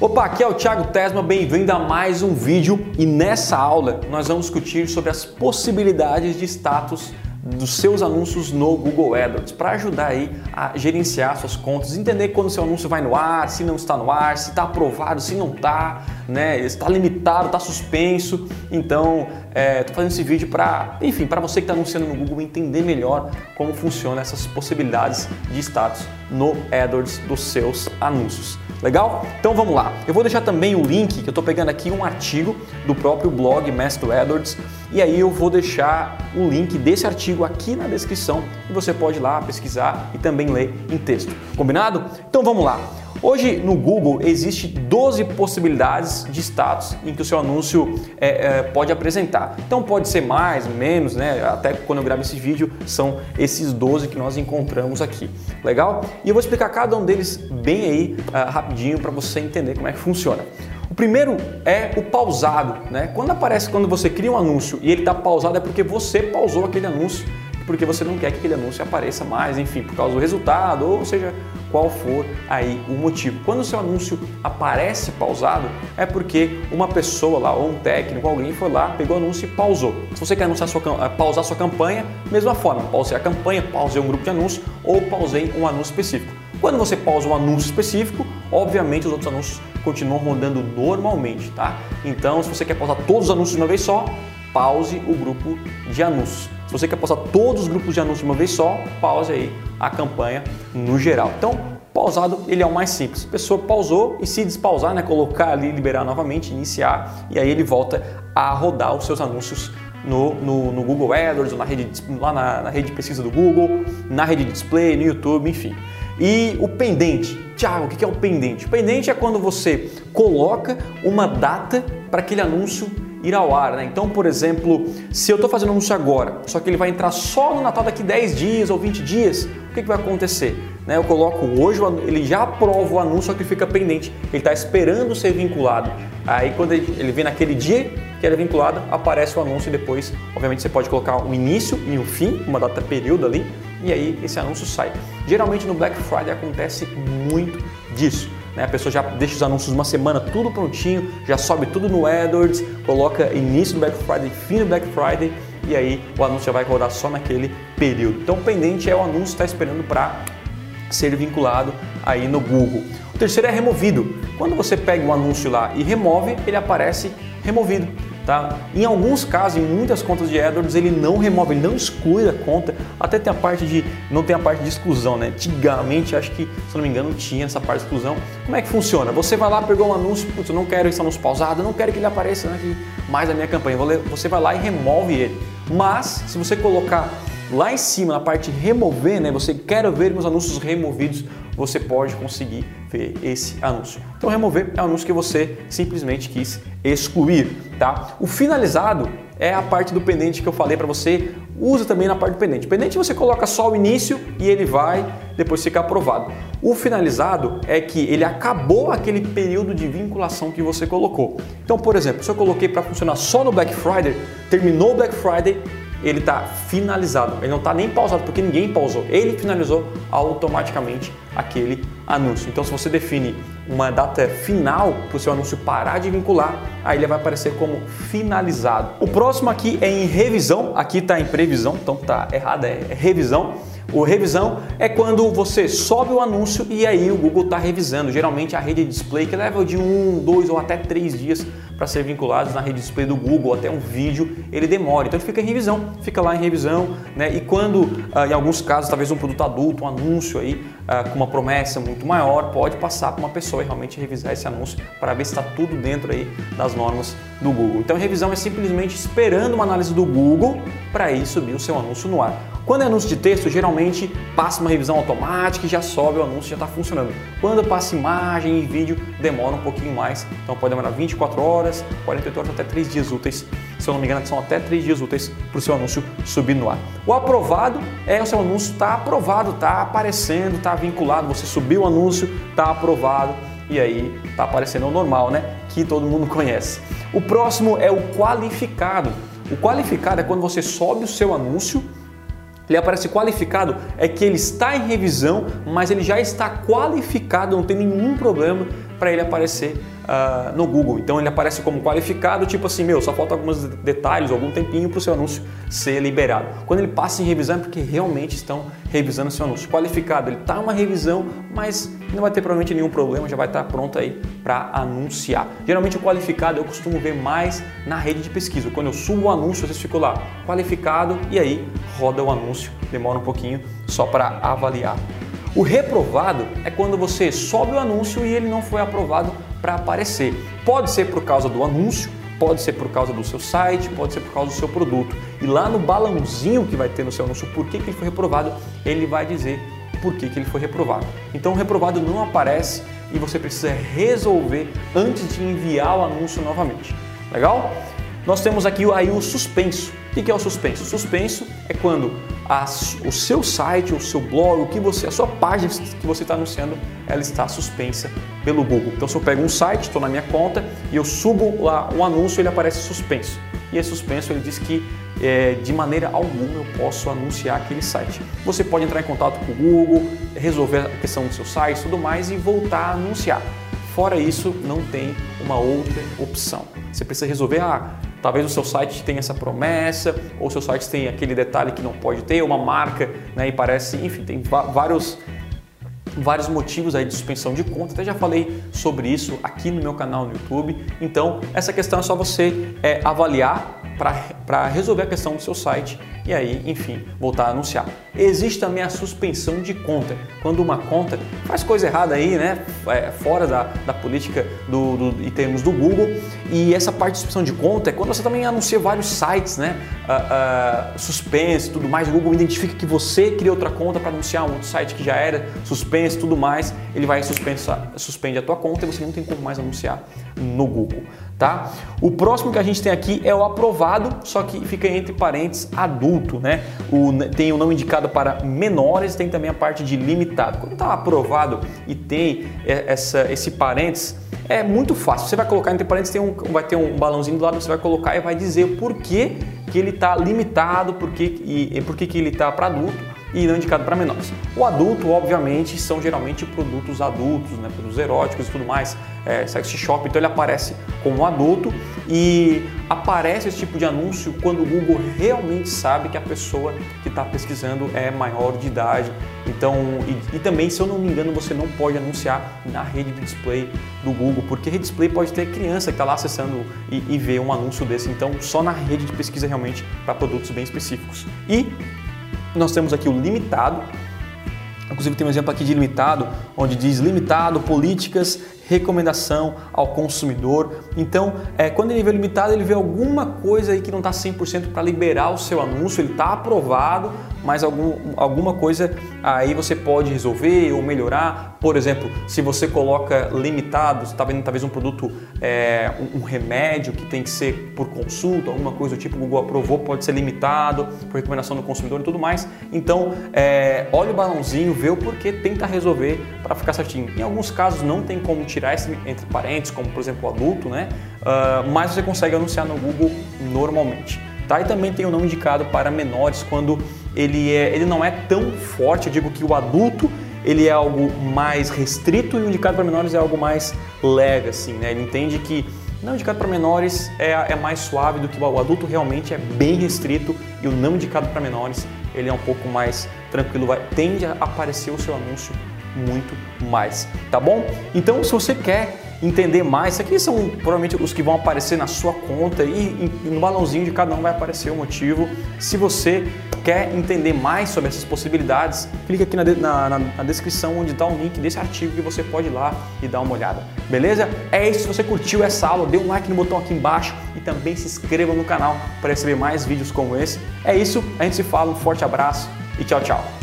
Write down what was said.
Opa, aqui é o Thiago Tesma, bem-vindo a mais um vídeo. E nessa aula nós vamos discutir sobre as possibilidades de status dos seus anúncios no Google AdWords para ajudar aí a gerenciar suas contas, entender quando seu anúncio vai no ar, se não está no ar, se está aprovado, se não está, né? Está limitado, está suspenso. Então, estou é, fazendo esse vídeo para, enfim, para você que está anunciando no Google entender melhor como funciona essas possibilidades de status no AdWords dos seus anúncios. Legal? Então vamos lá. Eu vou deixar também o link, que eu estou pegando aqui um artigo do próprio blog Master AdWords, e aí eu vou deixar o link desse artigo aqui na descrição e você pode ir lá pesquisar e também ler em texto. Combinado? Então vamos lá. Hoje no Google existe 12 possibilidades de status em que o seu anúncio é, é, pode apresentar. Então pode ser mais, menos, né? Até quando eu gravo esse vídeo são esses 12 que nós encontramos aqui. Legal? E eu vou explicar cada um deles bem aí uh, rapidinho para você entender como é que funciona. O primeiro é o pausado, né? Quando aparece quando você cria um anúncio e ele está pausado é porque você pausou aquele anúncio porque você não quer que aquele anúncio apareça mais, enfim, por causa do resultado, ou seja, qual for aí o motivo. Quando o seu anúncio aparece pausado, é porque uma pessoa lá, ou um técnico, alguém foi lá, pegou o anúncio e pausou. Se você quer anunciar sua, eh, pausar sua campanha, mesma forma, pausei a campanha, pausei um grupo de anúncios ou pausei um anúncio específico. Quando você pausa um anúncio específico, obviamente os outros anúncios continuam rodando normalmente, tá? Então, se você quer pausar todos os anúncios de uma vez só, pause o grupo de anúncios. Se você quer postar todos os grupos de anúncios de uma vez só, pause aí a campanha no geral. Então, pausado ele é o mais simples. A pessoa pausou e se despausar, né, colocar ali, liberar novamente, iniciar e aí ele volta a rodar os seus anúncios no, no, no Google AdWords, na rede, lá na, na rede de pesquisa do Google, na rede de display, no YouTube, enfim. E o pendente. Tiago, o que é o pendente? O pendente é quando você coloca uma data para aquele anúncio ir ao ar. Né? Então, por exemplo, se eu estou fazendo um anúncio agora, só que ele vai entrar só no Natal daqui 10 dias ou 20 dias, o que, que vai acontecer? Né? Eu coloco hoje, ele já aprova o anúncio, só que fica pendente. Ele está esperando ser vinculado. Aí quando ele vem naquele dia que é vinculado, aparece o anúncio e depois, obviamente, você pode colocar o início e o fim, uma data período ali, e aí esse anúncio sai. Geralmente no Black Friday acontece muito disso. Né? A pessoa já deixa os anúncios uma semana tudo prontinho, já sobe tudo no AdWords, coloca início do Black Friday, fim do Black Friday e aí o anúncio já vai rodar só naquele período. Então, pendente é o anúncio está esperando para ser vinculado aí no Google. O terceiro é removido. Quando você pega o anúncio lá e remove, ele aparece removido. Tá? Em alguns casos, em muitas contas de AdWords, ele não remove, ele não exclui a conta. Até tem a parte de não tem a parte de exclusão, né? Antigamente, acho que, se não me engano, tinha essa parte de exclusão. Como é que funciona? Você vai lá, pegou um anúncio, putz, eu não quero esse anúncio pausado, eu não quero que ele apareça aqui mais na minha campanha. Você vai lá e remove ele. Mas, se você colocar lá em cima, na parte remover, né? Você quer ver meus anúncios removidos, você pode conseguir ver esse anúncio. Então, remover é um anúncio que você simplesmente quis excluir, tá? O finalizado é a parte do pendente que eu falei para você, usa também na parte do pendente. Pendente você coloca só o início e ele vai depois ficar aprovado. O finalizado é que ele acabou aquele período de vinculação que você colocou. Então, por exemplo, se eu coloquei para funcionar só no Black Friday, terminou o Black Friday, ele está finalizado. Ele não está nem pausado porque ninguém pausou. Ele finalizou automaticamente aquele anúncio. Então, se você define uma data final para o seu anúncio parar de vincular, aí ele vai aparecer como finalizado. O próximo aqui é em revisão. Aqui está em previsão, então tá errado, é revisão. O revisão é quando você sobe o anúncio e aí o Google está revisando. Geralmente a rede de display que leva de um, dois ou até três dias para ser vinculados na rede de display do Google, até um vídeo, ele demora. Então ele fica em revisão, fica lá em revisão, né? E quando, ah, em alguns casos, talvez um produto adulto, um anúncio aí ah, com uma promessa muito maior, pode passar para uma pessoa e realmente revisar esse anúncio para ver se está tudo dentro aí das normas do Google. Então revisão é simplesmente esperando uma análise do Google para ir subir o seu anúncio no ar. Quando é anúncio de texto, geralmente passa uma revisão automática e já sobe o anúncio, já está funcionando. Quando passa imagem e vídeo, demora um pouquinho mais. Então pode demorar 24 horas, 48 horas, até 3 dias úteis. Se eu não me engano, são até 3 dias úteis para o seu anúncio subir no ar. O aprovado é o seu anúncio está aprovado, está aparecendo, está vinculado. Você subiu o anúncio, está aprovado e aí está aparecendo o normal, né? Que todo mundo conhece. O próximo é o qualificado. O qualificado é quando você sobe o seu anúncio ele aparece qualificado, é que ele está em revisão, mas ele já está qualificado, não tem nenhum problema para ele aparecer uh, no Google. Então ele aparece como qualificado, tipo assim, meu, só falta alguns detalhes, algum tempinho para o seu anúncio ser liberado. Quando ele passa em revisão é porque realmente estão revisando o seu anúncio. Qualificado, ele está uma revisão, mas não vai ter provavelmente nenhum problema, já vai estar tá pronto aí para anunciar. Geralmente o qualificado eu costumo ver mais na rede de pesquisa. Quando eu subo o anúncio, vocês ficam lá, qualificado, e aí roda o anúncio, demora um pouquinho só para avaliar. O reprovado é quando você sobe o anúncio e ele não foi aprovado para aparecer. Pode ser por causa do anúncio, pode ser por causa do seu site, pode ser por causa do seu produto. E lá no balãozinho que vai ter no seu anúncio por que, que ele foi reprovado, ele vai dizer por que, que ele foi reprovado. Então o reprovado não aparece e você precisa resolver antes de enviar o anúncio novamente. Legal? Nós temos aqui aí o suspenso. O que é o suspenso? O suspenso é quando a, o seu site, o seu blog, o que você, a sua página que você está anunciando, ela está suspensa pelo Google. Então, se eu pego um site, estou na minha conta e eu subo lá um anúncio, ele aparece suspenso. E esse suspenso ele diz que é, de maneira alguma eu posso anunciar aquele site. Você pode entrar em contato com o Google, resolver a questão do seu site, tudo mais e voltar a anunciar. Fora isso, não tem uma outra opção. Você precisa resolver, ah, talvez o seu site tenha essa promessa, ou o seu site tem aquele detalhe que não pode ter, uma marca, né, e parece, enfim, tem vários vários motivos aí de suspensão de conta, até já falei sobre isso aqui no meu canal no YouTube. Então, essa questão é só você é, avaliar para resolver a questão do seu site e aí, enfim, voltar a anunciar. Existe também a suspensão de conta, quando uma conta faz coisa errada aí, né, é, fora da, da política do, do, em termos do Google, e essa parte de suspensão de conta é quando você também anuncia vários sites, né, uh, uh, tudo mais, o Google identifica que você cria outra conta para anunciar um outro site que já era suspenso tudo mais, ele vai suspensar, suspende a tua conta e você não tem como mais anunciar no Google tá? O próximo que a gente tem aqui é o aprovado, só que fica entre parênteses adulto, né? O, tem o não indicado para menores, tem também a parte de limitado. Quando está aprovado e tem essa, esse parênteses, é muito fácil. Você vai colocar entre parênteses, tem um, vai ter um balãozinho do lado, você vai colocar e vai dizer por que, que ele está limitado, por que, e, e por que, que ele está para adulto e não indicado para menores. O adulto, obviamente, são geralmente produtos adultos, né, produtos eróticos e tudo mais, é, sex shop, então ele aparece como adulto e aparece esse tipo de anúncio quando o Google realmente sabe que a pessoa que está pesquisando é maior de idade. Então, e, e, também, se eu não me engano, você não pode anunciar na rede de display do Google, porque rede display pode ter criança que está lá acessando e, e ver um anúncio desse. Então, só na rede de pesquisa realmente para produtos bem específicos. E nós temos aqui o limitado, inclusive tem um exemplo aqui de limitado, onde diz limitado, políticas recomendação ao consumidor. Então, é, quando ele vê limitado, ele vê alguma coisa aí que não está 100% para liberar o seu anúncio, ele está aprovado, mas algum, alguma coisa aí você pode resolver ou melhorar. Por exemplo, se você coloca limitado, você está vendo talvez um produto, é, um, um, remédio que tem que ser por consulta, alguma coisa do tipo, o Google aprovou, pode ser limitado por recomendação do consumidor e tudo mais. Então, é, olha o balãozinho, vê o porquê, tenta resolver para ficar certinho. Em alguns casos não tem como tirar tirar esse entre parênteses, como por exemplo adulto, né? Uh, mas você consegue anunciar no Google normalmente. Tá? E também tem o não indicado para menores quando ele, é, ele não é tão forte. Eu digo que o adulto ele é algo mais restrito e o indicado para menores é algo mais leve, assim, né? Ele entende que não indicado para menores é, é mais suave do que o adulto realmente é bem restrito e o não indicado para menores ele é um pouco mais tranquilo, vai, tende a aparecer o seu anúncio muito mais, tá bom? Então, se você quer entender mais, aqui são provavelmente os que vão aparecer na sua conta e, e, no balãozinho de cada um vai aparecer o motivo. Se você quer entender mais sobre essas possibilidades, clica aqui na, na, na descrição onde está o link desse artigo que você pode ir lá e dar uma olhada. Beleza? É isso. Se você curtiu essa aula, dê um like no botão aqui embaixo e também se inscreva no canal para receber mais vídeos como esse. É isso. A gente se fala. Um forte abraço e tchau, tchau.